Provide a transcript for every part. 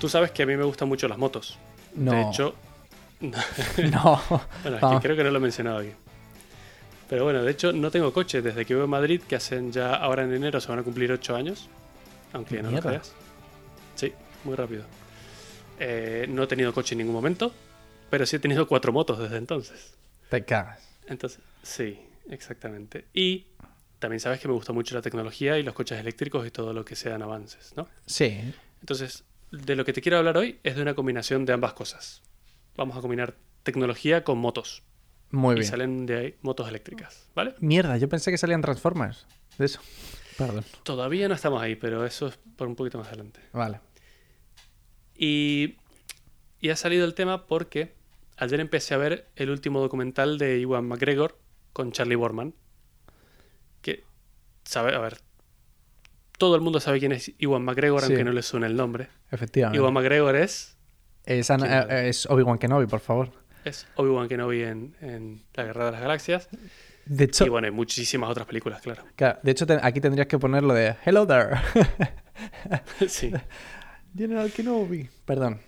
Tú sabes que a mí me gustan mucho las motos. No. De hecho, No. bueno, es que creo que no lo he mencionado aquí. Pero bueno, de hecho no tengo coche desde que vivo en Madrid, que hacen ya ahora en enero se van a cumplir 8 años. Aunque no lo creas. Sí, muy rápido. Eh, no he tenido coche en ningún momento, pero sí he tenido cuatro motos desde entonces. Te cagas. Entonces, sí, exactamente. Y también sabes que me gusta mucho la tecnología y los coches eléctricos y todo lo que sean avances, ¿no? Sí. Entonces, de lo que te quiero hablar hoy es de una combinación de ambas cosas. Vamos a combinar tecnología con motos. Muy y bien. salen de ahí motos eléctricas, ¿vale? Mierda, yo pensé que salían Transformers. De eso. Perdón. Todavía no estamos ahí, pero eso es por un poquito más adelante. Vale. Y, y ha salido el tema porque ayer empecé a ver el último documental de Iwan McGregor con Charlie Borman. Que, sabe, a ver, todo el mundo sabe quién es Iwan McGregor, Sí. aunque no le suene el nombre. Efectivamente. Iwan McGregor es, Es, Ana- ¿Quién eh, es Obi-Wan Kenobi, por favor. es Obi-Wan Kenobi en, en La Guerra de las Galaxias. De hecho, Y bueno, hay muchísimas otras películas, claro. claro, de hecho te- aquí tendrías que poner lo de Hello there. sí. General Kenobi. Perdón.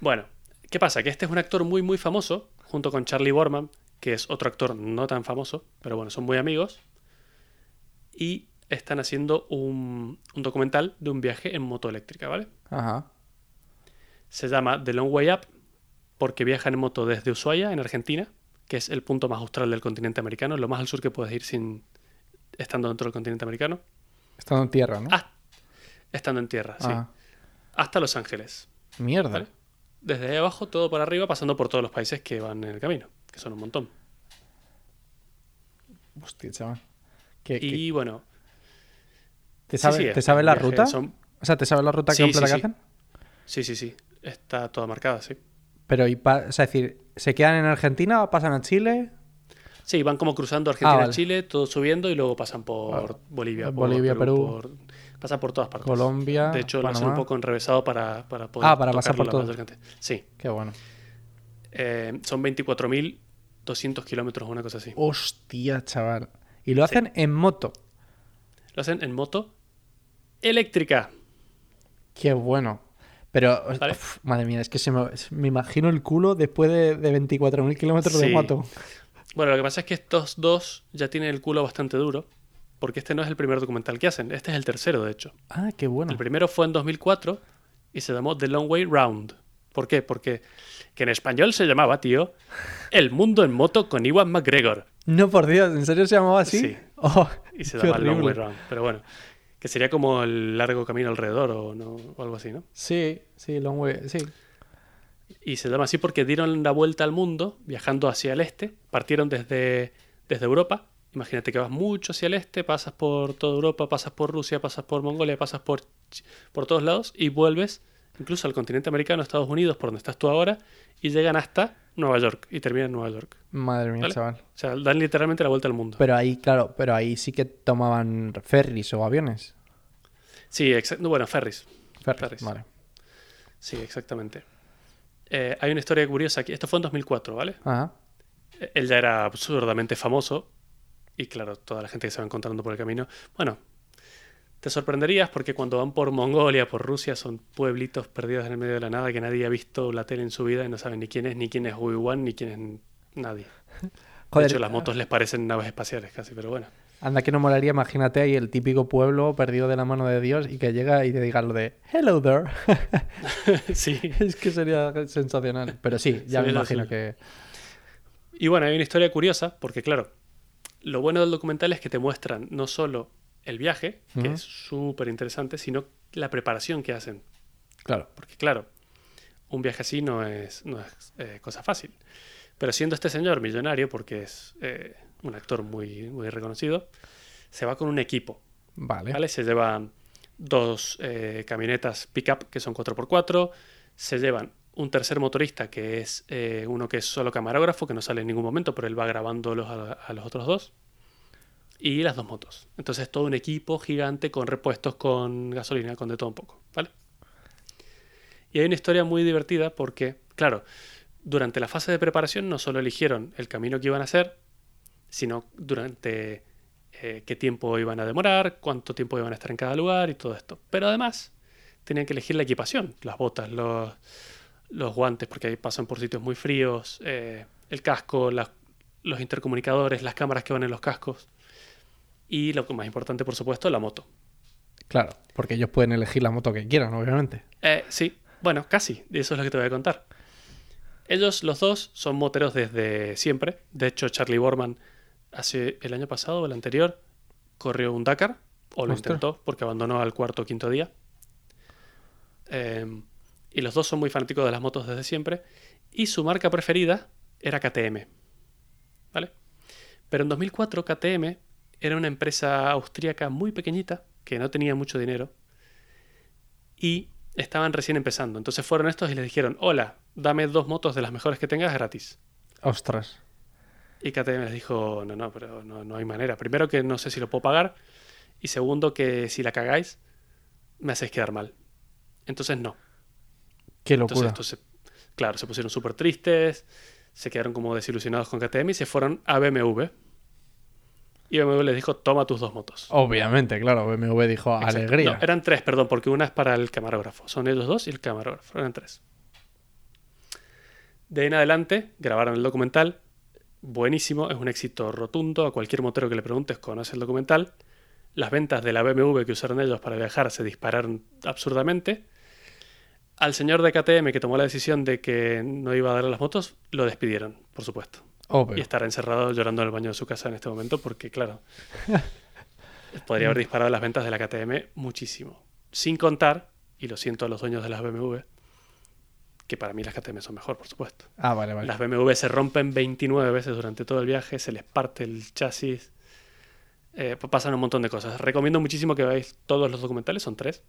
Bueno, ¿qué pasa? Que este es un actor muy, muy famoso, junto con Charlie Borman, que es otro actor no tan famoso, pero bueno, son muy amigos. Y están haciendo un, un documental de un viaje en moto eléctrica, ¿vale? Ajá. Se llama The Long Way Up, porque viajan en moto desde Ushuaia, en Argentina, que es el punto más austral del continente americano, lo más al sur que puedes ir sin estando dentro del continente americano. Estando en tierra, ¿no? Ah, estando en tierra, sí. Ah, Hasta Los Ángeles. Mierda. ¿Vale? Desde ahí abajo, todo por arriba, pasando por todos los países que van en el camino, que son un montón. Hostia, chaval. ¿Qué- qué- Y bueno, ¿Te sabe, sí, ¿te es sabe la viaje, ruta? son- O sea, ¿te sabe la ruta Sí, completa sí, que hacen? Sí, sí, sí. Está toda marcada, sí. Pero, y pa- o sea, es decir, ¿se quedan en Argentina o pasan a Chile? Sí, van como cruzando Argentina, Ah, vale. Chile, todo subiendo y luego pasan por Vale. Bolivia, por Bolivia, Perú. por- pasan por todas partes. Colombia, De hecho, lo hacen un poco enrevesado para, para poder Ah, para pasar por todo. Sí. Qué bueno. Eh, son 24.200 kilómetros, una cosa así. Hostia, chaval. Y lo hacen en moto. Lo hacen en moto eléctrica. Qué bueno. Pero, Vale. uf, madre mía, es que se me, me imagino el culo después de, de 24.000 kilómetros de moto. Bueno, lo que pasa es que estos dos ya tienen el culo bastante duro, porque este no es el primer documental que hacen, este es el tercero, de hecho. Ah, qué bueno. El primero fue en 2004 y se llamó The Long Way Round. ¿Por qué? Porque que en español se llamaba, tío, El mundo en moto con Iwan McGregor. No, por Dios, ¿en serio se llamaba así? Sí. Oh, Y se qué llama Long Way. Round. Pero bueno, que sería como el largo camino alrededor o, no, o algo así, ¿no? Sí, sí, long way, sí. Y se llama así porque dieron la vuelta al mundo viajando hacia el este. Partieron desde, desde Europa. Imagínate que vas mucho hacia el este, pasas por toda Europa, pasas por Rusia, pasas por Mongolia, pasas por, por todos lados y vuelves incluso al continente americano, Estados Unidos, por donde estás tú ahora, y llegan hasta Nueva York y terminan en Nueva York. Madre mía, ¿Vale? chaval. O sea, dan literalmente la vuelta al mundo. Pero ahí, claro, pero ahí sí que tomaban ferries o aviones. Sí, exacto. Bueno, ferries. Ferries, Ferries. vale. Sí, exactamente. Eh, hay una historia curiosa aquí. Esto fue en 2004, ¿vale? Ajá. Eh, Él ya era absurdamente famoso. Y claro, toda la gente que se va encontrando por el camino. Bueno, te sorprenderías porque cuando van por Mongolia, por Rusia, son pueblitos perdidos en el medio de la nada que nadie ha visto la tele en su vida y no saben ni quién es, ni quién es Obi-Wan, ni quién es nadie. Joder, de hecho, las motos les parecen naves espaciales casi, pero bueno. anda que no molaría, imagínate ahí el típico pueblo perdido de la mano de Dios y que llega y te diga lo de Hello there. sí. es que sería sensacional. Pero sí, ya me imagino que. Y bueno, hay una historia curiosa, porque claro, lo bueno del documental es que te muestran no solo el viaje, que es súper interesante, sino la preparación que hacen. Claro. Porque claro, un viaje así no es, no es eh, cosa fácil. Pero siendo este señor millonario, porque es eh, un actor muy, muy reconocido, se va con un equipo. Vale. ¿vale? Se llevan dos eh, camionetas pick-up que son 4x4, se llevan un tercer motorista que es uno que es solo camarógrafo, que no sale en ningún momento, pero él va grabando los- a, a los otros dos, y las dos motos. Entonces todo un equipo gigante con repuestos, con gasolina, con de todo un poco, ¿vale? Y hay una historia muy divertida porque, claro, durante la fase de preparación no solo eligieron el camino que iban a hacer, sino durante eh, qué tiempo iban a demorar, cuánto tiempo iban a estar en cada lugar y todo esto. Pero además tenían que elegir la equipación, las botas, los, guantes, porque ahí pasan por sitios muy fríos, eh, el casco, los intercomunicadores, las cámaras que van en los cascos. Y lo más importante, por supuesto, la moto. Claro, porque ellos pueden elegir la moto que quieran, obviamente. Eh, sí, bueno, casi. Eso es lo que te voy a contar. Ellos, los dos, son moteros desde siempre. De hecho, Charlie Borman, hace el año pasado o el anterior, corrió un Dakar, o lo Ostras. intentó, porque abandonó al cuarto o quinto día. Eh, y los dos son muy fanáticos de las motos desde siempre. Y su marca preferida era KTM. ¿Vale? Pero en 2004 KTM era una empresa austríaca muy pequeñita, que no tenía mucho dinero, y estaban recién empezando. Entonces fueron estos y les dijeron, hola, dame dos motos de las mejores que tengas gratis. Ostras. Y KTM les dijo, no, no, pero no, no hay manera. Primero que no sé si lo puedo pagar. Y segundo que si la cagáis, me hacéis quedar mal. Entonces no. Qué Entonces locura. estos se- claro, se pusieron súper tristes, se quedaron como desilusionados con KTM y se fueron a BMW. Y BMW les dijo, toma tus dos motos. Obviamente, claro. BMW dijo Exacto. alegría. No, eran tres, perdón, porque una es para el camarógrafo. Son ellos dos y el camarógrafo. Eran tres. De ahí en adelante grabaron el documental. Buenísimo, es un éxito rotundo. A cualquier motero que le preguntes conoce el documental. Las ventas de la BMW que usaron ellos para viajar se dispararon absurdamente. Al señor de KTM que tomó la decisión de que no iba a dar las motos, lo despidieron, por supuesto. Obvio. Y estará encerrado llorando en el baño de su casa en este momento porque, claro, podría haber disparado las ventas de la KTM muchísimo. Sin contar, y lo siento a los dueños de las BMW, que para mí las KTM son mejor, por supuesto. Ah, vale, vale. Las BMW se rompen 29 veces durante todo el viaje, se les parte el chasis, eh, pa- pasan un montón de cosas. Recomiendo muchísimo que veáis todos los documentales, son tres,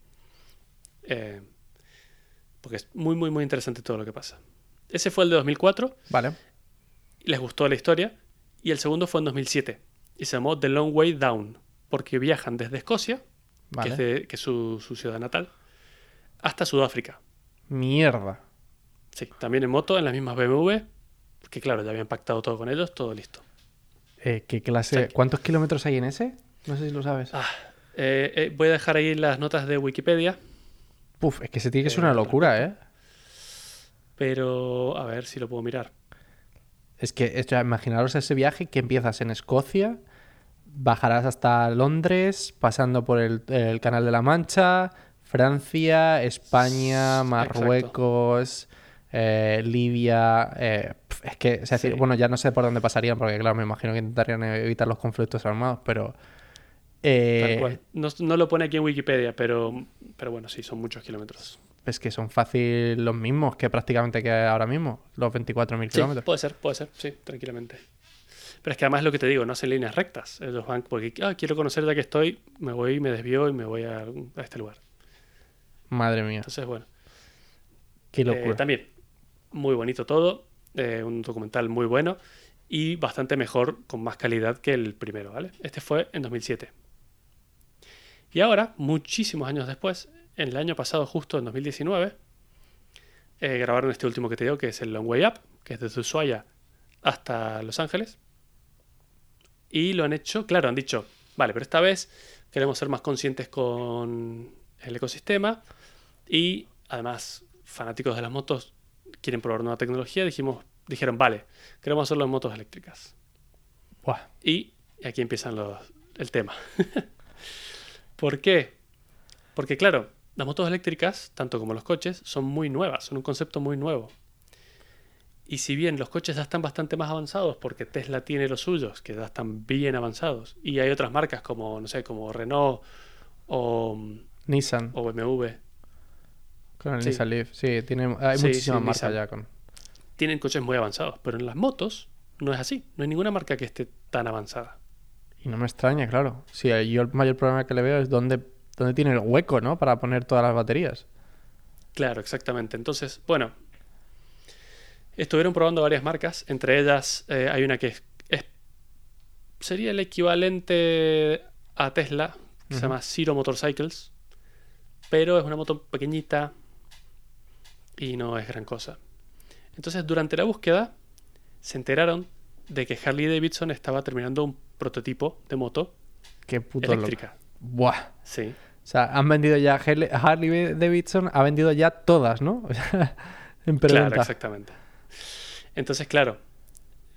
eh, porque es muy, muy, muy interesante todo lo que pasa. Ese fue el de 2004 Vale. Les gustó la historia. Y el segundo fue en 2007. Y se llamó The Long Way Down. Porque viajan desde Escocia, Vale. que es, de- que es su, su ciudad natal, hasta Sudáfrica. Mierda. Sí, también en moto, en las mismas BMW. Que claro, ya habían pactado todo con ellos, todo listo. Eh, ¿Qué clase? ¿Cuántos kilómetros hay en ese? No sé si lo sabes. Ah, eh, eh, voy a dejar ahí las notas de Wikipedia. Puf, es que se tiene que ser una locura, ¿eh? Pero a ver si lo puedo mirar. Es que, esto, imaginaros ese viaje que empiezas en Escocia, bajarás hasta Londres, pasando por el, el Canal de la Mancha, Francia, España. Marruecos, eh, Libia. eh, es que, es decir, Sí. bueno, ya no sé por dónde pasarían, porque claro, me imagino que intentarían evitar los conflictos armados, pero. eh, Tal cual. No, no lo pone aquí en Wikipedia, pero, pero bueno, sí, son muchos kilómetros. Es que son fácil los mismos que prácticamente que ahora mismo, los 24.000 Sí, kilómetros. puede ser, puede ser, sí, tranquilamente. Pero es que además lo que te digo, no hacen líneas rectas. Ellos van porque ah, quiero conocer ya que estoy, me voy, me desvío y me voy a, a este lugar. Madre mía, Entonces, bueno, qué eh, locura. también muy bonito todo, eh, un documental muy bueno y bastante mejor, con más calidad que el primero, ¿vale? Este fue en 2007. Y ahora, muchísimos años después, en el año pasado, justo en 2019, eh, grabaron este último que te digo, que es el Long Way Up, que es desde Ushuaia hasta Los Ángeles. Y lo han hecho, claro, han dicho, vale, pero esta vez queremos ser más conscientes con el ecosistema y además fanáticos de las motos quieren probar nueva tecnología, dijimos, dijeron, vale, queremos hacerlo en motos eléctricas. Buah, Y aquí empiezan los, el tema. ¿Por qué? Porque claro, las motos eléctricas, tanto como los coches, son muy nuevas, son un concepto muy nuevo. Y si bien los coches ya están bastante más avanzados, porque Tesla tiene los suyos, que ya están bien avanzados, y hay otras marcas como, no sé, como Renault o, Nissan. o BMW, Con el Sí. Nissan Leaf, sí, tiene, hay Sí, muchísimas sí, marcas Nissan. ya con. tienen coches muy avanzados, pero en las motos no es así. No hay ninguna marca que esté tan avanzada. Y no me extraña, claro. Sí, yo el mayor problema que le veo es dónde, dónde tiene el hueco, ¿no? Para poner todas las baterías. Claro, exactamente. Entonces, bueno, estuvieron probando varias marcas. Entre ellas eh, hay una que es, es- sería el equivalente a Tesla, que se llama Zero Motorcycles, pero es una moto pequeñita y no es gran cosa. Entonces, durante la búsqueda, se enteraron de que Harley Davidson estaba terminando un prototipo de moto Qué puto loco. eléctrica. Buah. Sí. O sea, han vendido ya Harley Davidson, ha vendido ya todas, ¿no? O sea, en Claro, preventa. exactamente. Entonces, claro,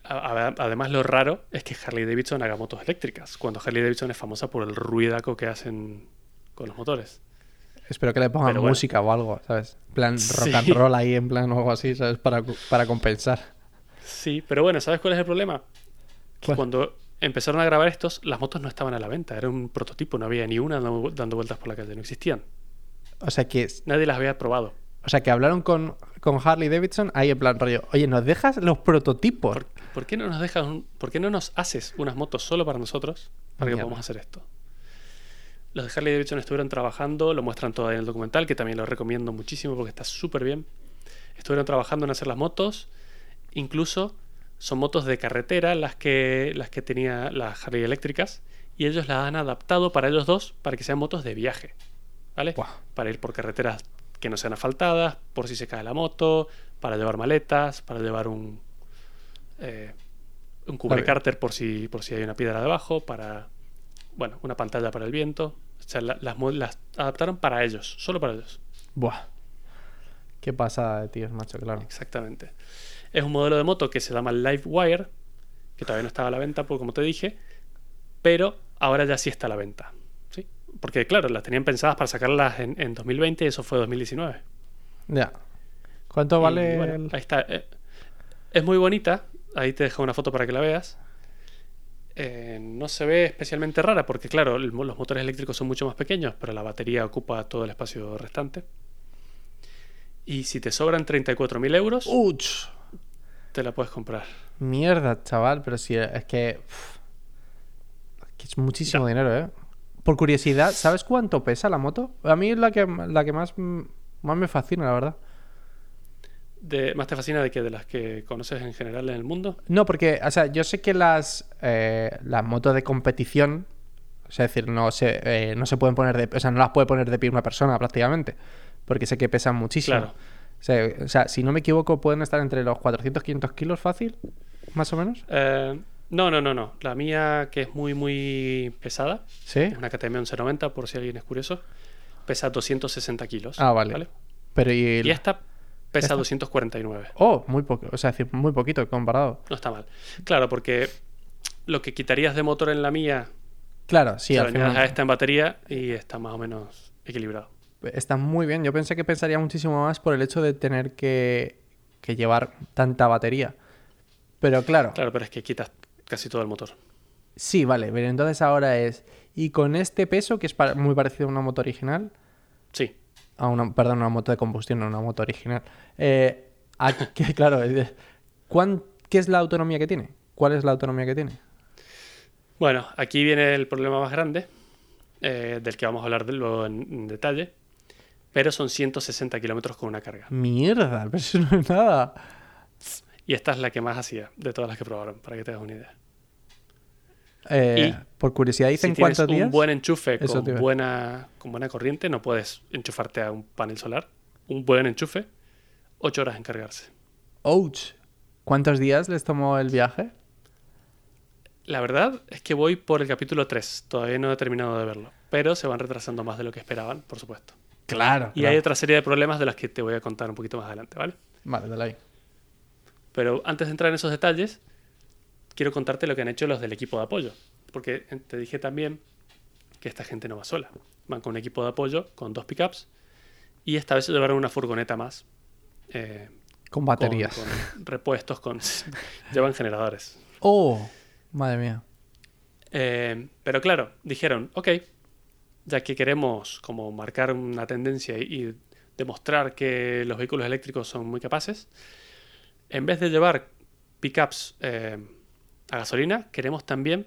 además lo raro es que Harley Davidson haga motos eléctricas, cuando Harley Davidson es famosa por el ruidaco que hacen con los motores. Espero que le pongan bueno. música o algo, ¿sabes? En plan rock Sí. and roll ahí, en plan o algo así, ¿sabes? Para, para compensar. Sí, pero bueno, ¿sabes cuál es el problema? Que cuando empezaron a grabar estos, las motos no estaban a la venta, era un prototipo, no había ni una dando, vueltas por la calle, no existían. O sea que, Nadie las había probado. o sea que hablaron con, con Harley Davidson ahí en plan rollo, oye, ¿nos dejas los prototipos? ¿Por, por qué no nos dejas un- por qué no nos haces unas motos solo para nosotros para que Mierda. podamos hacer esto? Los de Harley Davidson estuvieron trabajando, lo muestran todo en el documental, que también lo recomiendo muchísimo porque está súper bien. Estuvieron trabajando en hacer las motos, incluso son motos de carretera las que, las que tenía las Harley eléctricas, y ellos las han adaptado para ellos dos para que sean motos de viaje, ¿vale? Para ir por carreteras que no sean asfaltadas, por si se cae la moto, para llevar maletas, para llevar un, eh, un cubrecárter por si, por si hay una piedra debajo, para bueno, una pantalla para el viento. O sea, la- las, las adaptaron para ellos, solo para ellos. Buah. Qué pasada de tíos, macho, claro. Exactamente. Es un modelo de moto que se llama Livewire, que todavía no estaba a la venta, por como te dije, pero ahora ya sí está a la venta. ¿sí? Porque, claro, las tenían pensadas para sacarlas en, en 2020 y eso fue 2019. Ya. ¿Cuánto Y, vale? bueno, el- ahí está. Eh, Es muy bonita. Ahí te dejo una foto para que la veas. Eh, no se ve especialmente rara porque, claro, el los motores eléctricos son mucho más pequeños, pero la batería ocupa todo el espacio restante. Y si te sobran 34.000 euros, ¡Uch! Te la puedes comprar. Mierda, chaval, pero si es que. es muchísimo dinero, ¿eh? Por curiosidad, ¿sabes cuánto pesa la moto? A mí es la que, la que más, más me fascina, la verdad. De, ¿Más te fascina de que de las que conoces en general en el mundo? No, porque, o sea, yo sé que las, eh, las motos de competición, o sea, es decir, no se, eh, no se pueden poner de, o sea, no las puede poner de pie una persona prácticamente, porque sé que pesan muchísimo. Claro. O sea, o sea, si no me equivoco, pueden estar entre los 400 500 kilos fácil, más o menos. Eh, no, no, no, no. La mía, que es muy, muy pesada, Sí. es una KTM 1190, por si alguien es curioso, pesa 260 kilos. Ah, vale. Pero y, el- Y esta pesa ¿Esta? 249. Oh, muy poco, o sea, muy poquito comparado. No está mal. Claro, porque lo que quitarías de motor en la mía, Claro, sí, se al final a esta en batería y está más o menos equilibrado. Está muy bien. Yo pensé que pensaría muchísimo más por el hecho de tener que, que llevar tanta batería. Pero claro, Claro, pero es que quitas casi todo el motor. sí, vale, pero entonces ahora es, y con este peso, que es muy parecido a una moto original, Sí. a una, perdón, una moto de combustión, no una moto original, eh, a- que, claro, ¿cuán- ¿qué es la autonomía que tiene? ¿Cuál es la autonomía que tiene? Bueno, aquí viene el problema más grande, eh, del que vamos a hablar de- luego en, en detalle, pero son 160 kilómetros con una carga. Mierda, pero eso no es nada. Y esta es la que más hacía de todas las que probaron, para que te hagas una idea. Eh, Y por curiosidad, Si ¿dicen cuántos días? un buen enchufe con buena, con buena corriente, no puedes enchufarte a un panel solar. Un buen enchufe, 8 horas en cargarse. Ouch. ¿Cuántos días les tomó el viaje? La verdad es que voy por el capítulo 3, todavía no he terminado de verlo, pero se van retrasando más de lo que esperaban, por supuesto. Claro. Y hay otra serie de problemas de las que te voy a contar un poquito más adelante, ¿vale? Vale, dale ahí. Pero antes de entrar en esos detalles, quiero contarte lo que han hecho los del equipo de apoyo. Porque te dije también que esta gente no va sola. Van con un equipo de apoyo, con dos pickups, y esta vez se llevaron una furgoneta más. eh, Con con- baterías. Con, repuestos, con... llevan generadores. Oh, madre mía. Eh, pero claro, dijeron, ok, ya que queremos como marcar una tendencia y, y demostrar que los vehículos eléctricos son muy capaces, en vez de llevar pickups eh, a gasolina, queremos también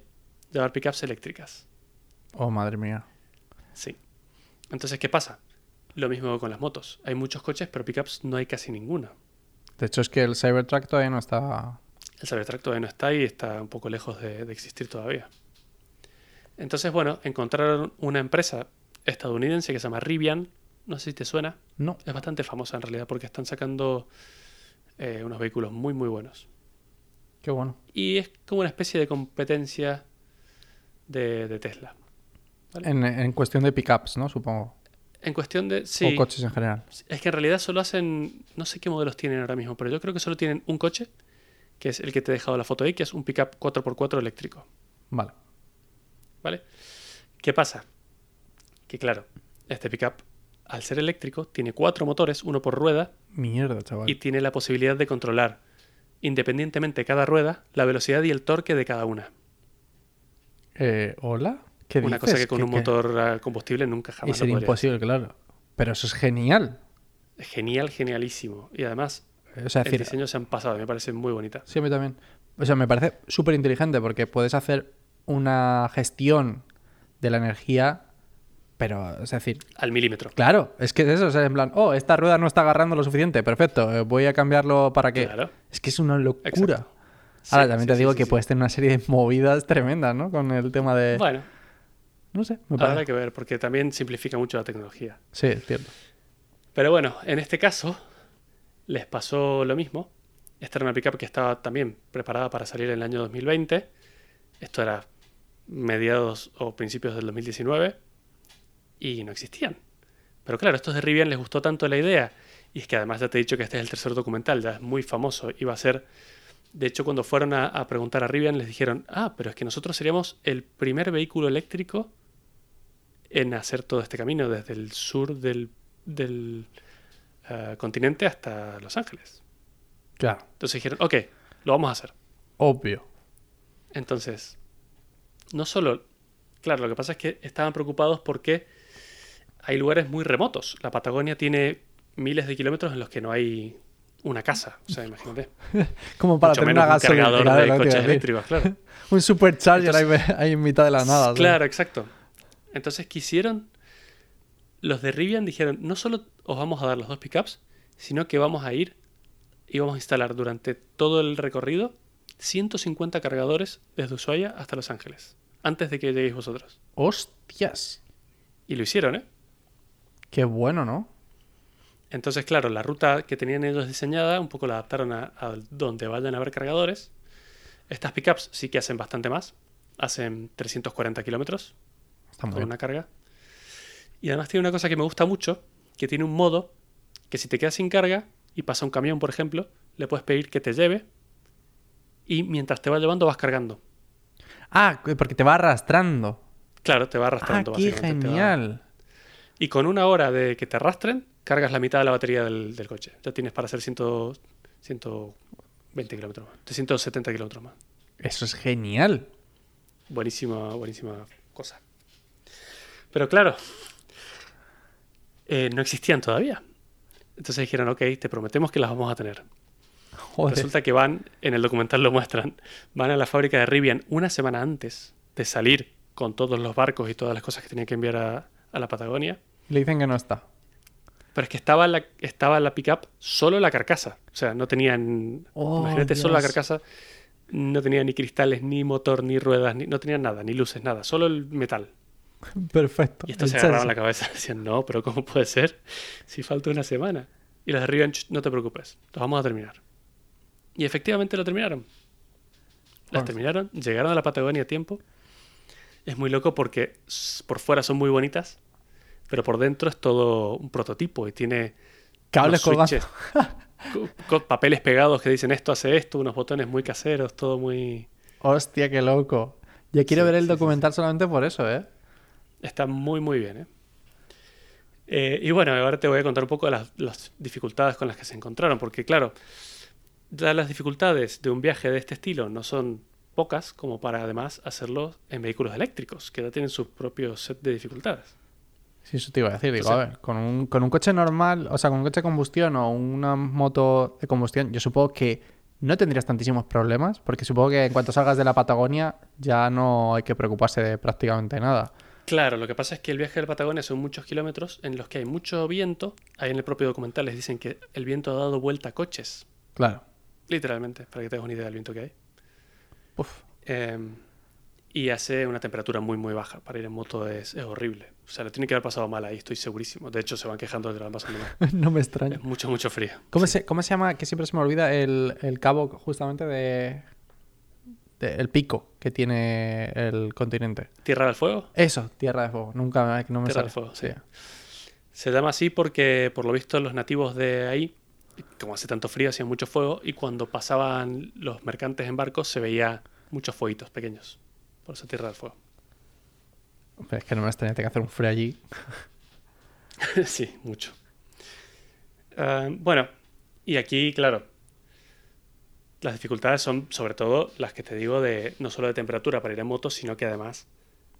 llevar pickups eléctricas. Oh, madre mía. Sí. Entonces, ¿qué pasa? Lo mismo con las motos. Hay muchos coches, pero pickups no hay casi ninguna. De hecho, es que el Cybertruck todavía no está. El Cybertruck todavía no está y está un poco lejos de, de existir todavía. Entonces, bueno, encontraron una empresa estadounidense que se llama Rivian. No sé si te suena. No. Es bastante famosa en realidad porque están sacando eh, unos vehículos muy, muy buenos. Qué bueno. Y es como una especie de competencia de, de Tesla. ¿vale? En, en cuestión de pickups, ¿no? Supongo. En cuestión de... Sí, O coches en general. es que en realidad solo hacen... No sé qué modelos tienen ahora mismo, pero yo creo que solo tienen un coche, que es el que te he dejado la foto ahí, que es un pickup 4x4 eléctrico. Vale. ¿Vale? ¿Qué pasa? Que claro, este pickup, al ser eléctrico, tiene cuatro motores, uno por rueda, Mierda, chaval. y tiene la posibilidad de controlar, independientemente de cada rueda, la velocidad y el torque de cada una. Eh, ¿Hola? ¿Qué Una dices? cosa que con ¿Qué- un motor a combustible nunca Y jamás lo sería imposible, claro. Pero eso es genial. Genial, genialísimo. Y además, O sea, el decir, diseño se han pasado, me parece muy bonita. Sí, a mí también. O sea, me parece súper inteligente porque puedes hacer una gestión de la energía, pero, es decir, Al milímetro. claro, es que es eso, o sea, en plan, oh, esta rueda no está agarrando lo suficiente, perfecto, eh, voy a cambiarlo para que... Claro. Es que es una locura. Exacto. Ahora, Sí, también sí, te digo sí, que puedes tener una serie de movidas tremendas, ¿no? Con el tema de... Bueno, no sé, me habrá parece... que ver, porque también simplifica mucho la tecnología. Sí, es cierto. Pero bueno, en este caso les pasó lo mismo. Esta era una pickup que estaba también preparada para salir en el año 2020. Esto era mediados o principios del 2019 y no existían. Pero claro, a estos de Rivian les gustó tanto la idea y es que además ya te he dicho que este es el tercer documental, ya es muy famoso. Iba a ser, de hecho, cuando fueron a, a preguntar a Rivian les dijeron, ah, pero es que nosotros seríamos el primer vehículo eléctrico en hacer todo este camino desde el sur del, del eh, continente hasta Los Ángeles. Claro, Entonces dijeron, ok, lo vamos a hacer. obvio. Entonces, no solo, claro, lo que pasa es que estaban preocupados porque hay lugares muy remotos. La Patagonia tiene miles de kilómetros en los que no hay una casa. O sea, imagínate. Como para Mucho tener menos una un cargador de coches eléctricos, claro. Un supercharger Entonces- ahí, ahí en mitad de la nada. ¿sí? Claro, exacto. Entonces quisieron, los de Rivian dijeron, no solo os vamos a dar los dos pickups, sino que vamos a ir y vamos a instalar durante todo el recorrido 150 cargadores desde Ushuaia hasta Los Ángeles, antes de que lleguéis vosotros. Hostias. Y lo hicieron, ¿eh? Qué bueno, ¿no? Entonces, claro, la ruta que tenían ellos diseñada, un poco la adaptaron a, a donde vayan a haber cargadores. Estas pickups sí que hacen bastante más. Hacen 340 kilómetros con bien. una carga. Y además tiene una cosa que me gusta mucho, que tiene un modo que si te quedas sin carga y pasa un camión, por ejemplo, le puedes pedir que te lleve y mientras te va llevando vas cargando. Ah, porque te va arrastrando. Claro, te va Ah, arrastrando. qué te va- genial. Y con una hora de que te arrastren, cargas la mitad de la batería del, del coche. Ya tienes para hacer 100, 120 kilómetros más. De 170 kilómetros más. Eso es genial. Buenísima, buenísima cosa. Pero claro, eh, no existían todavía. Entonces dijeron, ok, te prometemos que las vamos a tener. Joder. Resulta que van, en el documental lo muestran, van a la fábrica de Rivian una semana antes de salir con todos los barcos y todas las cosas que tenían que enviar a, a la Patagonia. Le dicen que no está. Pero es que estaba la, estaba la pickup solo la carcasa. O sea, no tenían. Oh, imagínate solo la carcasa. No tenía ni cristales, ni motor, ni ruedas, ni, no tenía nada, ni luces, nada. Solo el metal. Perfecto. Y estos El se agarraban la cabeza. Decían, no, pero ¿cómo puede ser? Si falta una semana. Y los de Rivian, "Ch, no te preocupes, los vamos a terminar. Y efectivamente lo terminaron. Las Bueno. terminaron, llegaron a la Patagonia a tiempo. Es muy loco porque por fuera son muy bonitas, pero por dentro es todo un prototipo y tiene Cables switches, papeles pegados que dicen esto hace esto, unos botones muy caseros, todo muy... Hostia, qué loco. Ya quiero Sí, ver el sí, sí, documental solamente por eso, ¿eh? Está muy, muy bien. ¿eh? Eh, y bueno, ahora te voy a contar un poco de las, las dificultades con las que se encontraron, porque claro, ya las dificultades de un viaje de este estilo no son pocas como para además hacerlo en vehículos eléctricos, que ya tienen su propio set de dificultades. Sí, eso te iba a decir. Digo, O sea- a ver, con un, con un coche normal, o sea, con un coche de combustión o una moto de combustión, yo supongo que no tendrías tantísimos problemas, porque supongo que en cuanto salgas de la Patagonia ya no hay que preocuparse de prácticamente nada. Claro, lo que pasa es que el viaje de la Patagonia son muchos kilómetros en los que hay mucho viento. Ahí en el propio documental les dicen que el viento ha dado vuelta a coches, Claro. Literalmente, para que te hagas una idea del viento que hay. Uf. Eh, y hace una temperatura muy, muy baja. Para ir en moto es, es horrible. O sea, lo tiene que haber pasado mal ahí, estoy segurísimo. De hecho, se van quejando de que lo han pasado mal. no me extraña. Es mucho, mucho frío. ¿Cómo, se, ¿Cómo se llama? Que siempre se me olvida el, el cabo justamente de, de- el pico que tiene el continente. Tierra del Fuego. Eso, Tierra de Fuego. Nunca no me Tierra sale. del Fuego, sí. Se llama así porque, por lo visto, los nativos de ahí, como hace tanto frío, hacían mucho fuego y cuando pasaban los mercantes en barcos se veía muchos fueguitos pequeños. Por eso Tierra del Fuego. Pero es que no me extraña que hacer un frío allí. sí, mucho. Ah, bueno, y aquí, claro, las dificultades son sobre todo las que te digo de no solo de temperatura para ir en moto, sino que además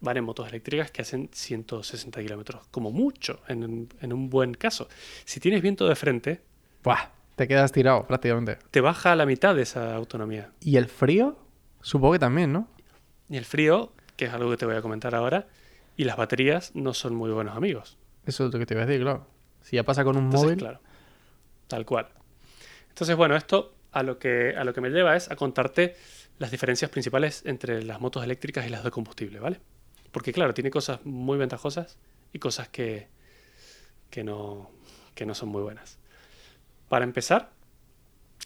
van en motos eléctricas que hacen 160 kilómetros, como mucho, en un buen caso. Si tienes viento de frente, Buah, te quedas tirado prácticamente. te baja a la mitad de esa autonomía. ¿Y el frío? Supongo que también, ¿no? Y el frío, que es algo que te voy a comentar ahora, y las baterías no son muy buenos amigos. Eso es lo que te iba a decir, claro. Si ya pasa con un Entonces, móvil. claro, tal cual. Entonces, bueno, esto a lo, que, a lo que me lleva es a contarte las diferencias principales entre las motos eléctricas y las de combustible, ¿vale? Porque, claro, tiene cosas muy ventajosas y cosas que, que, no, que no son muy buenas. Para empezar,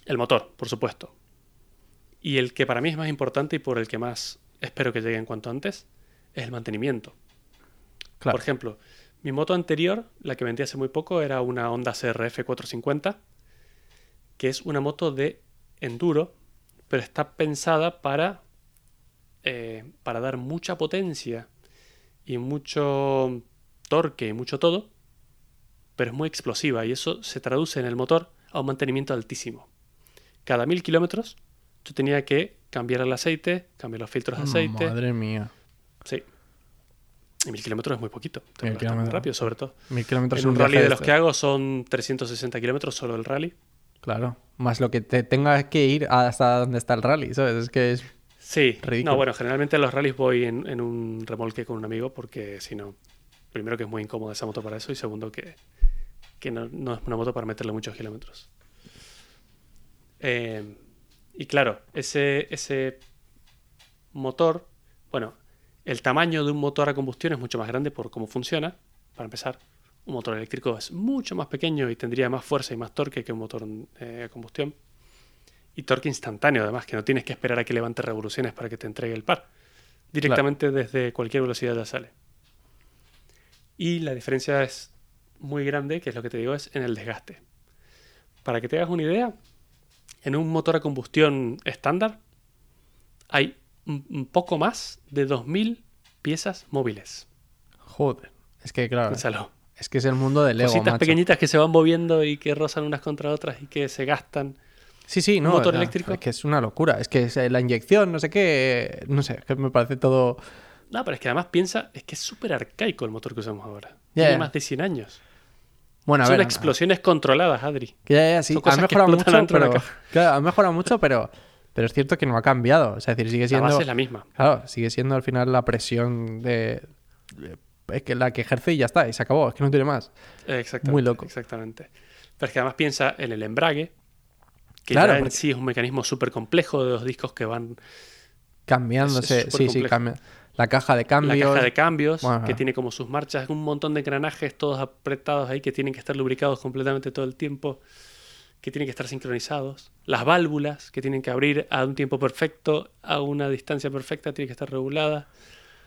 el motor, por supuesto. Y el que para mí es más importante y por el que más espero que llegue en cuanto antes, es el mantenimiento. Claro. Por ejemplo, mi moto anterior, la que vendí hace muy poco, era una Honda CRF 450, que es una moto de enduro, pero está pensada para, eh, para dar mucha potencia y mucho torque y mucho todo, pero es muy explosiva y eso se traduce en el motor a un mantenimiento altísimo. Cada mil kilómetros yo tenía que cambiar el aceite, cambiar los filtros de aceite. Madre mía. Sí. Y mil kilómetros es muy poquito. Mil kilómetros. rápido, sobre todo. Mil kilómetros En un rally de los esto. que hago son 360 kilómetros solo el rally. Claro. Más lo que te tengas que ir hasta donde está el rally, ¿sabes? Es que es. Sí. Ridículo. No, bueno, generalmente en los rallies voy en, en un remolque con un amigo porque si no, primero que es muy incómoda esa moto para eso y segundo que, que no, es una moto para meterle muchos kilómetros. Eh, y claro, ese, ese motor, bueno, el tamaño de un motor a combustión es mucho más grande por cómo funciona, para empezar. Un motor eléctrico es mucho más pequeño y tendría más fuerza y más torque que un motor eh, a combustión. Y torque instantáneo, además, que no tienes que esperar a que levante revoluciones para que te entregue el par. Directamente desde cualquier velocidad ya sale. Y la diferencia es muy grande, que es lo que te digo, es en el desgaste. Para que te hagas una idea, en un motor a combustión estándar hay un poco más de 2.000 piezas móviles. Joder. Es que, claro. Piénsalo. Es que es el mundo del Lego. Cositas macho. pequeñitas que se van moviendo y que rozan unas contra otras y que se gastan. Sí, sí, no. motor no, eléctrico. Es que es una locura. Es que es, eh, la inyección, no sé qué. No sé, es que me parece todo. No, pero es que además piensa, es que es súper arcaico el motor que usamos ahora. Tiene más de 100 años. Bueno, a Son ver. explosiones controladas, Adri. Ya, ya, sí, Son ha cosas mejorado mucho, la pero. Claro, ha mejorado mucho, pero. Pero es cierto que no ha cambiado. O sea, es decir, sigue La siendo. base es la misma. Claro, sigue siendo al final la presión de. Es que la que ejerce y ya está, y se acabó, es que no tiene más. Exactamente. Muy loco. Exactamente. Pero es que además piensa en el embrague, que Claro, ya en porque- sí es un mecanismo súper complejo de los discos que van. Cambiándose, Es- es sí, sí, cambia. La caja de cambios. La caja de cambios, Bueno. que tiene como sus marchas, un montón de engranajes todos apretados ahí que tienen que estar lubricados completamente todo el tiempo, que tienen que estar sincronizados. Las válvulas, que tienen que abrir a un tiempo perfecto, a una distancia perfecta, tienen que estar reguladas.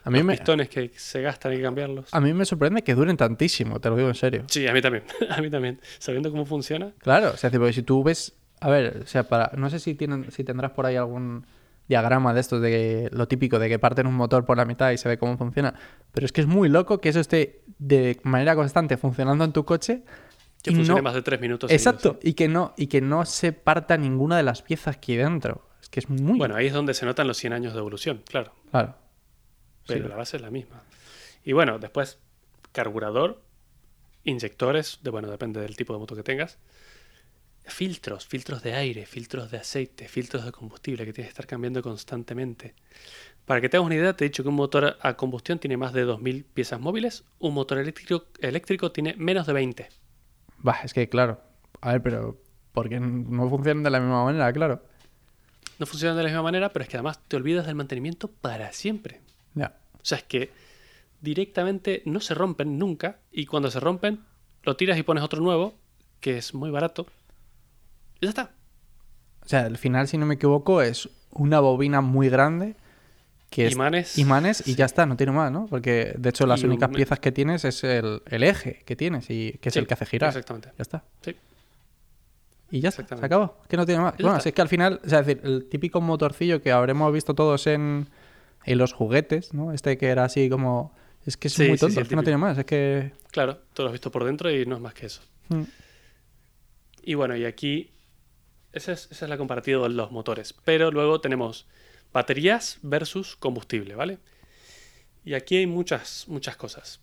A mí, Los me, pistones que se gastan hay que cambiarlos. a mí me sorprende que duren tantísimo, te lo digo en serio. Sí, a mí también. a mí también. Sabiendo cómo funciona. Claro, o sea, tipo, si tú ves, a ver, o sea, para, no sé si tienen, si tendrás por ahí algún diagrama de estos de lo típico de que parten un motor por la mitad y se ve cómo funciona, pero es que es muy loco que eso esté de manera constante funcionando en tu coche. Que funcione no- más de tres minutos. Exacto, seguidos, y que no y que no se parta ninguna de las piezas aquí dentro. Es que es muy. Bueno, ahí es donde se notan los 100 años de evolución, claro. claro. Pero Sí. la base es la misma. Y bueno, después, carburador, inyectores, de, bueno, depende del tipo de moto que tengas. Filtros, filtros de aire, filtros de aceite, filtros de combustible que tienes que estar cambiando constantemente. Para que te hagas una idea, te he dicho que un motor a combustión tiene más de 2.000 piezas móviles, un motor eléctrico, eléctrico tiene menos de 20. Va, es que claro. A ver, pero porque no funcionan de la misma manera, claro. No funcionan de la misma manera, pero es que además te olvidas del mantenimiento para siempre. Ya. O sea, es que directamente no se rompen nunca y cuando se rompen lo tiras y pones otro nuevo, que es muy barato. Y ya está. O sea, al final, si no me equivoco, es una bobina muy grande que es Imanes. imanes y Sí. ya está, no tiene más, ¿no? Porque de hecho las Y un- únicas piezas que tienes es el, el eje que tienes y que es Sí, el que hace girar. Exactamente. Ya está. Sí. Y ya está, se acabó. Es que no tiene más. Ya Bueno, si es que al final, o sea, es decir, el típico motorcillo que habremos visto todos en, en los juguetes, ¿no? Este que era así como. Es que es Sí, muy tonto, el es que no tiene más. Es que. Claro, tú lo has visto por dentro y no es más que eso. mm, Y bueno, y aquí esa es, la comparativa de los motores. Pero luego tenemos baterías versus combustible, ¿vale? Y aquí hay muchas, muchas cosas.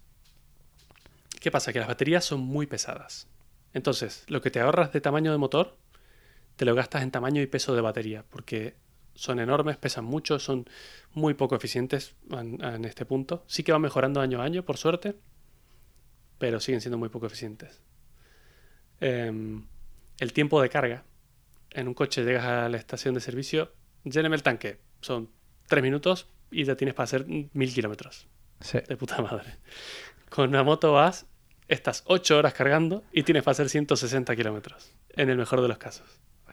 ¿Qué pasa? Que las baterías son muy pesadas. Entonces, lo que te ahorras de tamaño de motor, te lo gastas en tamaño y peso de batería, porque son enormes, pesan mucho, son muy poco eficientes en, en este punto. Sí que van mejorando año a año, por suerte, pero siguen siendo muy poco eficientes. Em, el tiempo de carga. En un coche llegas a la estación de servicio, lléneme el tanque. Son tres minutos y ya tienes para hacer mil kilómetros. sí. De puta madre. Con una moto vas, estás ocho horas cargando y tienes para hacer 160 kilómetros. En el mejor de los casos.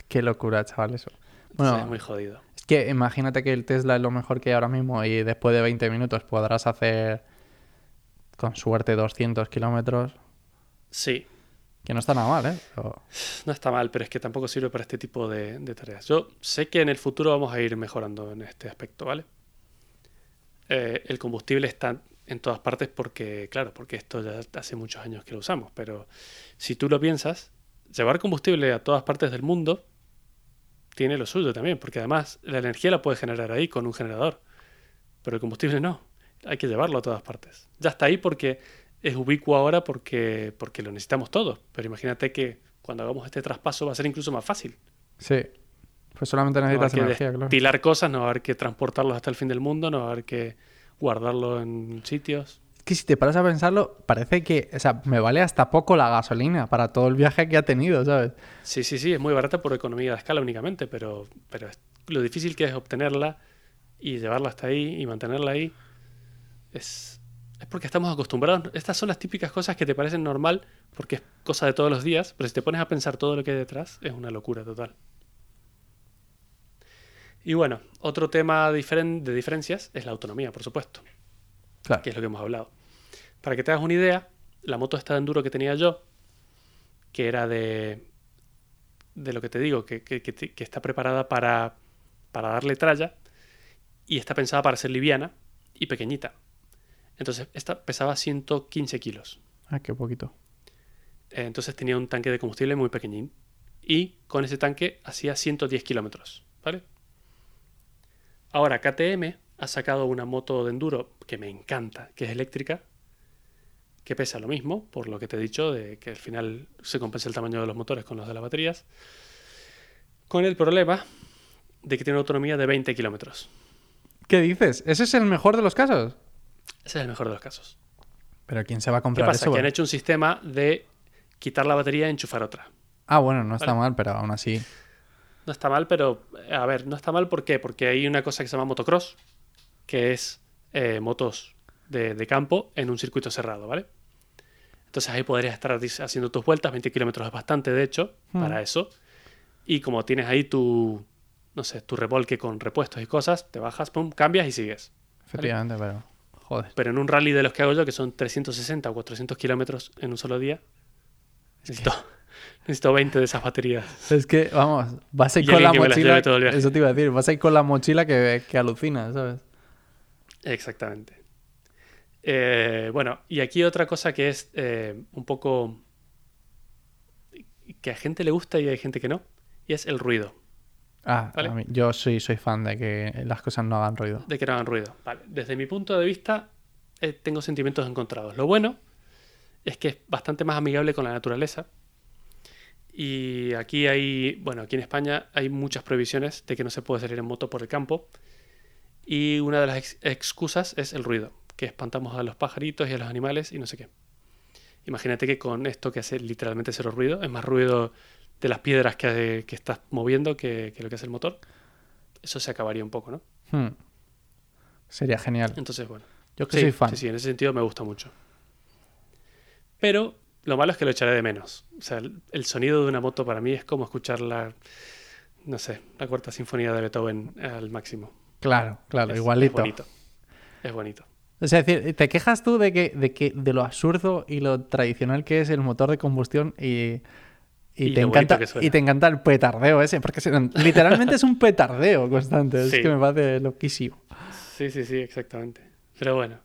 Qué locura, chaval, eso. Bueno, es muy jodido. Es que imagínate que el Tesla es lo mejor que hay ahora mismo y después de 20 minutos podrás hacer, con suerte, 200 kilómetros. Sí, Que no está nada mal, ¿eh? Pero- no está mal, pero es que tampoco sirve para este tipo de, tareas. Yo sé que en el futuro vamos a ir mejorando en este aspecto, ¿vale? Eh, el combustible está en todas partes porque, claro, porque esto ya hace muchos años que lo usamos, pero si tú lo piensas, llevar combustible a todas partes del mundo tiene lo suyo también, porque además la energía la puedes generar ahí con un generador, pero el combustible no, hay que llevarlo a todas partes. Ya está ahí porque es ubicuo ahora porque, porque lo necesitamos todos, pero imagínate que cuando hagamos este traspaso va a ser incluso más fácil. Sí. Pues solamente No va a necesitas que energía, claro. destilar cosas, no va a haber que transportarlos hasta el fin del mundo, no va a haber que guardarlo en sitios. Que si te paras a pensarlo, parece que, o sea, me vale hasta poco la gasolina para todo el viaje que ha tenido, ¿sabes? Sí, sí, sí, es muy barata por economía de escala únicamente, pero, pero lo difícil que es obtenerla y llevarla hasta ahí y mantenerla ahí es, es porque estamos acostumbrados. Estas son las típicas cosas que te parecen normal porque es cosa de todos los días, pero si te pones a pensar todo lo que hay detrás, es una locura total. Y bueno, otro tema diferen- de diferencias es la autonomía, por supuesto. Claro. que es lo que hemos hablado. Para que te hagas una idea, la moto esta de enduro que tenía yo, que era de, de lo que te digo, que, que- que te- que está preparada para, para darle tralla y está pensada para ser liviana y pequeñita. Entonces, esta pesaba 115 kilos. Ah, qué poquito. Eh, Entonces tenía un tanque de combustible muy pequeñín. Y con ese tanque hacía 110 kilómetros. ¿Vale? Ahora KTM ha sacado una moto de enduro que me encanta, que es eléctrica, que pesa lo mismo, por lo que te he dicho, de que al final se compensa el tamaño de los motores con los de las baterías. Con el problema de que tiene una autonomía de 20 kilómetros. ¿Qué dices? ¿Ese es el mejor de los casos? Ese es el mejor de los casos. Pero ¿quién se va a ¿Qué comprar pasa? eso? Que han hecho un sistema de quitar la batería y enchufar otra. Ah, bueno, no está Vale. mal, pero aún así. No está mal, pero eh, a ver, no está mal ¿por qué? Porque hay una cosa que se llama motocross, que es eh, motos de, de campo en un circuito cerrado, ¿vale? Entonces ahí podrías estar haciendo tus vueltas, 20 kilómetros es bastante, de hecho, Hmm. para eso. Y como tienes ahí tu, no sé, tu remolque con repuestos y cosas, te bajas, pum, cambias y sigues. Efectivamente, pero. Joder. Pero en un rally de los que hago yo, que son 360 o 400 kilómetros en un solo día, necesito, necesito 20 de esas baterías. Es que, vamos, vas a ir Y con la mochila. Eso te iba a decir, vas a ir con la mochila que, que alucinas, ¿sabes? Exactamente. Eh, bueno, y aquí otra cosa que es eh, un poco que a gente le gusta y hay gente que no, y es el ruido, Ah, Vale. mí- yo soy, soy fan de que las cosas no hagan ruido. de que no hagan ruido. Vale, desde mi punto de vista eh, tengo sentimientos encontrados. Lo bueno es que es bastante más amigable con la naturaleza. Y aquí hay, bueno, aquí en España hay muchas prohibiciones de que no se puede salir en moto por el campo. Y una de las ex- excusas es el ruido, que espantamos a los pajaritos y a los animales y no sé qué. Imagínate que con esto que hace literalmente cero ruido, es más ruido de las piedras que, que estás moviendo que, que lo que hace el motor. Eso se acabaría un poco, ¿no? Hmm. Sería genial. Entonces, bueno. Yo que Sí, soy fan. sí, sí, en ese sentido me gusta mucho. Pero lo malo es que lo echaré de menos. O sea, el, el sonido de una moto para mí es como escucharla no sé, la cuarta sinfonía de Beethoven al máximo. Claro, claro, Es- igualito. Es bonito. Es bonito. Es decir, te quejas tú de que, de que de lo absurdo y lo tradicional que es el motor de combustión y, y Y te encanta y te encanta el petardeo ese, porque literalmente es un petardeo constante, Sí. es que me parece loquísimo. Sí, sí, sí, exactamente. Pero bueno.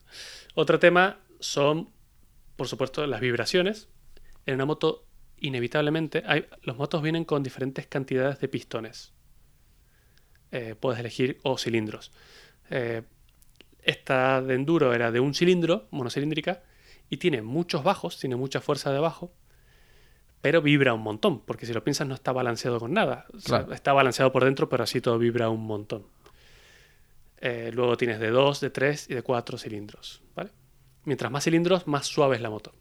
Otro tema son, por supuesto, las vibraciones. En una moto, inevitablemente, hay, los motos vienen con diferentes cantidades de pistones. Eh, puedes elegir o cilindros. Eh, esta de enduro era de un cilindro, monocilíndrica, y tiene muchos bajos, tiene mucha fuerza de bajo, pero vibra un montón, porque si lo piensas no está balanceado con nada. O sea, Claro. Está balanceado por dentro, pero así todo vibra un montón. Eh, luego tienes de 2, de 3 y de 4 cilindros. ¿vale? Mientras más cilindros, más suave es la moto.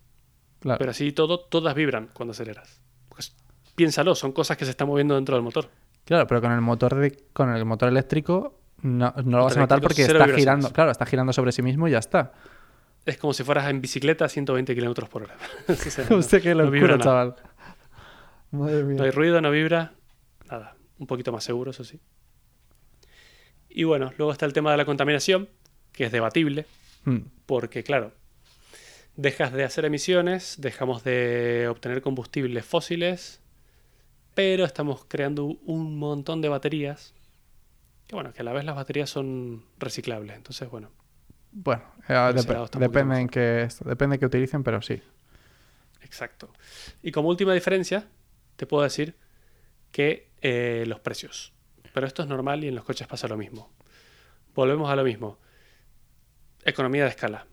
Claro. Pero así todo, todas vibran cuando aceleras. Pues, piénsalo, son cosas que se están moviendo dentro del motor. Claro, pero con el motor de, con el motor eléctrico no, no lo vas a notar porque está girando, claro, está girando sobre sí mismo y ya está. Es como si fueras en bicicleta a 120 kilómetros por hora. O sea, no- qué no vibra locura, nada. chaval. Madre mía. No hay ruido, no vibra, nada. Un poquito más seguro, eso sí. Y bueno, luego está el tema de la contaminación, que es debatible, Mm, porque claro, dejas de hacer emisiones, dejamos de obtener combustibles fósiles, pero estamos creando un montón de baterías. Que bueno, que a la vez las baterías son reciclables, entonces bueno, Bueno, eh, dep- depende en esto- depende que utilicen, pero sí. exacto. Y como última diferencia, te puedo decir que eh, los precios. Pero esto es normal y en los coches pasa lo mismo. Volvemos a lo mismo. Economía de escala.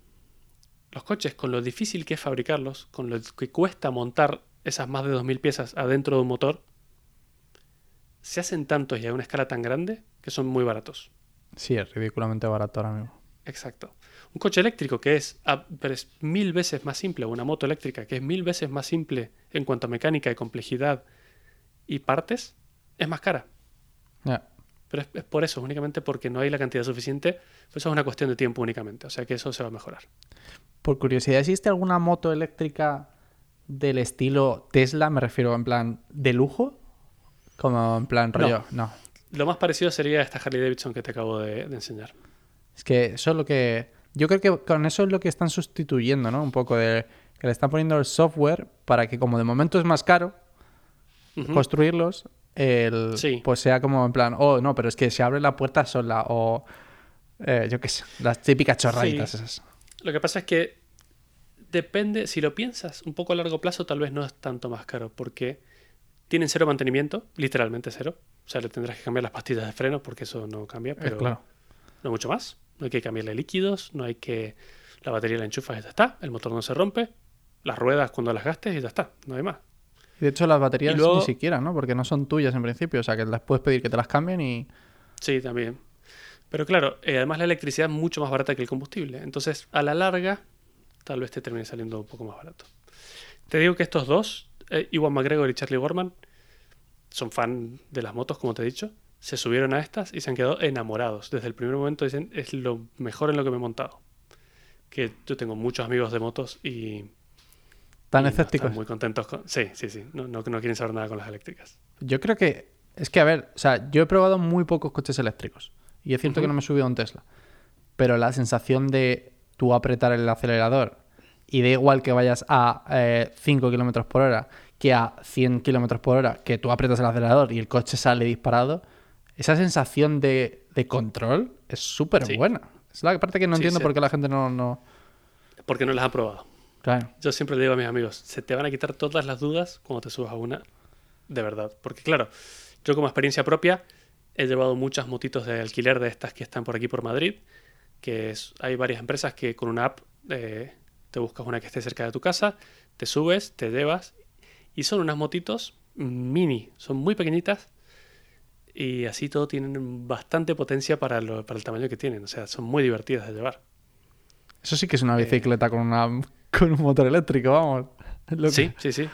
Los coches, con lo difícil que es fabricarlos, con lo que cuesta montar esas más de 2.000 piezas adentro de un motor, se hacen tantos y a una escala tan grande que son muy baratos. Sí, es ridículamente barato ahora mismo. Exacto. Un coche eléctrico que es, ah, pero es mil veces más simple, o una moto eléctrica que es mil veces más simple en cuanto a mecánica y complejidad y partes, es más cara. Ya. Pero es, es por eso, únicamente porque no hay la cantidad suficiente. Pues eso es una cuestión de tiempo únicamente. O sea que eso se va a mejorar. Por curiosidad, ¿existe alguna moto eléctrica del estilo Tesla? Me refiero en plan de lujo. Como en plan No. rollo. No. Lo más parecido sería esta Harley Davidson que te acabo de, de enseñar. Es que eso es lo que. Yo creo que con eso es lo que están sustituyendo, ¿no? Un poco de. Que le están poniendo el software para que, como de momento es más caro construirlos, el, Sí. pues sea como en plan, oh, no, pero es que se abre la puerta sola, o. eh, yo qué sé, las típicas chorraditas Sí. esas. Lo que pasa es que depende, si lo piensas un poco a largo plazo, tal vez no es tanto más caro, porque tienen cero mantenimiento, literalmente cero. O sea, le tendrás que cambiar las pastillas de freno porque eso no cambia, Eh, pero claro. no mucho más. No hay que cambiarle líquidos, no hay que. La batería la enchufas y ya está, el motor no se rompe, las ruedas cuando las gastes y ya está, no hay más. Y de hecho, las baterías Y luego- ni siquiera, ¿no? Porque no son tuyas en principio, o sea, que las puedes pedir que te las cambien y. Sí, también. Pero claro, eh, además la electricidad es mucho más barata que el combustible. Entonces, a la larga, tal vez te termine saliendo un poco más barato. Te digo que estos dos, eh, Iwan McGregor y Charlie Gorman, son fan de las motos, como te he dicho. Se subieron a estas y se han quedado enamorados. Desde el primer momento dicen, es lo mejor en lo que me he montado. Que yo tengo muchos amigos de motos y... Tan y no escépticos. están muy contentos con... Sí, sí, sí. No, no, no quieren saber nada con las eléctricas. Yo creo que. Es que, a ver, o sea, yo he probado muy pocos coches eléctricos. Y es cierto que no me he subido a un Tesla. Pero la sensación de tú apretar el acelerador y da igual que vayas a eh, 5 kilómetros por hora que a 100 kilómetros por hora, que tú apretas el acelerador y el coche sale disparado, esa sensación de, de control es súper Sí. buena. Es la parte que no Sí, entiendo sí. por qué la gente no, no. Porque no las han probado. Claro. Yo siempre le digo a mis amigos, se te van a quitar todas las dudas cuando te subas a una de verdad. Porque claro, yo como experiencia propia he llevado muchas motitos de alquiler de estas que están por aquí por Madrid, que es, hay varias empresas que con una app eh, te buscas una que esté cerca de tu casa, te subes, te llevas y son unas motitos mini, son muy pequeñitas y así todo tienen bastante potencia para, lo- para el tamaño que tienen, o sea, son muy divertidas de llevar. Eso sí que es una Eh. bicicleta con, una, con un motor eléctrico, vamos. Que- Sí, sí, sí.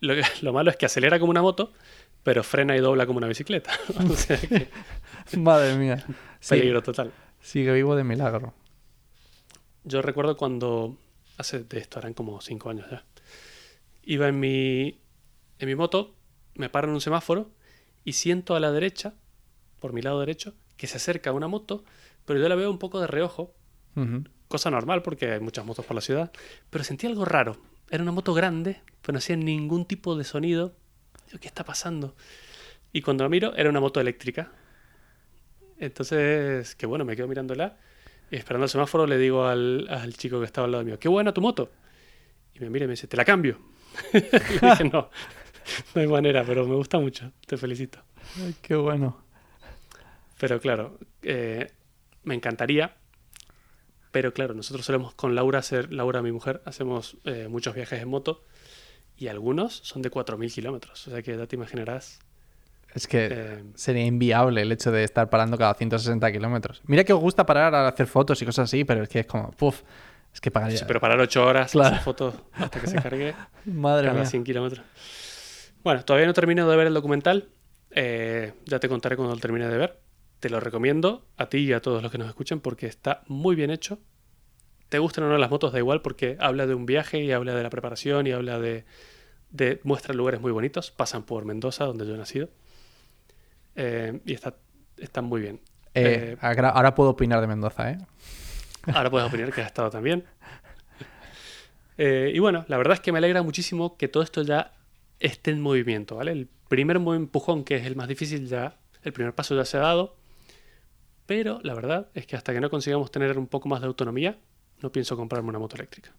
Lo, malo es que acelera como una moto, pero frena y dobla como una bicicleta. o sea que Madre mía. Sí, peligro total. sigue vivo de milagro. Yo recuerdo cuando, hace de esto, eran como cinco años ya, iba en mi, en mi moto, me paro en un semáforo y siento a la derecha, por mi lado derecho, que se acerca una moto, pero yo la veo un poco de reojo, cosa normal porque hay muchas motos por la ciudad, pero sentí algo raro. Era una moto grande, pero no hacía ningún tipo de sonido. Digo, ¿qué está pasando? Y cuando la miro, era una moto eléctrica. Entonces, que bueno, me quedo mirándola. Y esperando el semáforo, le digo al, al chico que estaba al lado mío, qué buena tu moto. Y me mira y me dice, te la cambio. y le dije, no, no hay manera, pero me gusta mucho, te felicito. Ay, qué bueno. Pero claro, eh, me encantaría. Pero claro, nosotros solemos con Laura hacer, Laura, mi mujer, hacemos eh, muchos viajes en moto y algunos son de 4.000 kilómetros. O sea que ya te imaginarás. Es que eh, sería inviable el hecho de estar parando cada 160 kilómetros. Mira que os gusta parar a hacer fotos y cosas así, pero es que es como, puf, es que pagaría. sí, pero parar 8 horas, Claro. hacer fotos hasta que se cargue Madre cada mía. 100 kilómetros. Bueno, todavía no termino de ver el documental. Eh, ya te contaré cuando lo termine de ver. Te lo recomiendo a ti y a todos los que nos escuchen porque está muy bien hecho. Te gustan o no las motos, da igual porque habla de un viaje y habla de la preparación y habla de, de muestra lugares muy bonitos. Pasan por Mendoza, donde yo he nacido. Eh, y está, está muy bien. Eh, ahora ahora puedo opinar de Mendoza, ¿eh? Ahora puedes opinar que has estado también. Eh, y bueno, la verdad es que me alegra muchísimo que todo esto ya esté en movimiento, ¿vale? El primer empujón, que es el más difícil ya, el primer paso ya se ha dado, pero la verdad es que hasta que no consigamos tener un poco más de autonomía, no pienso comprarme una moto eléctrica.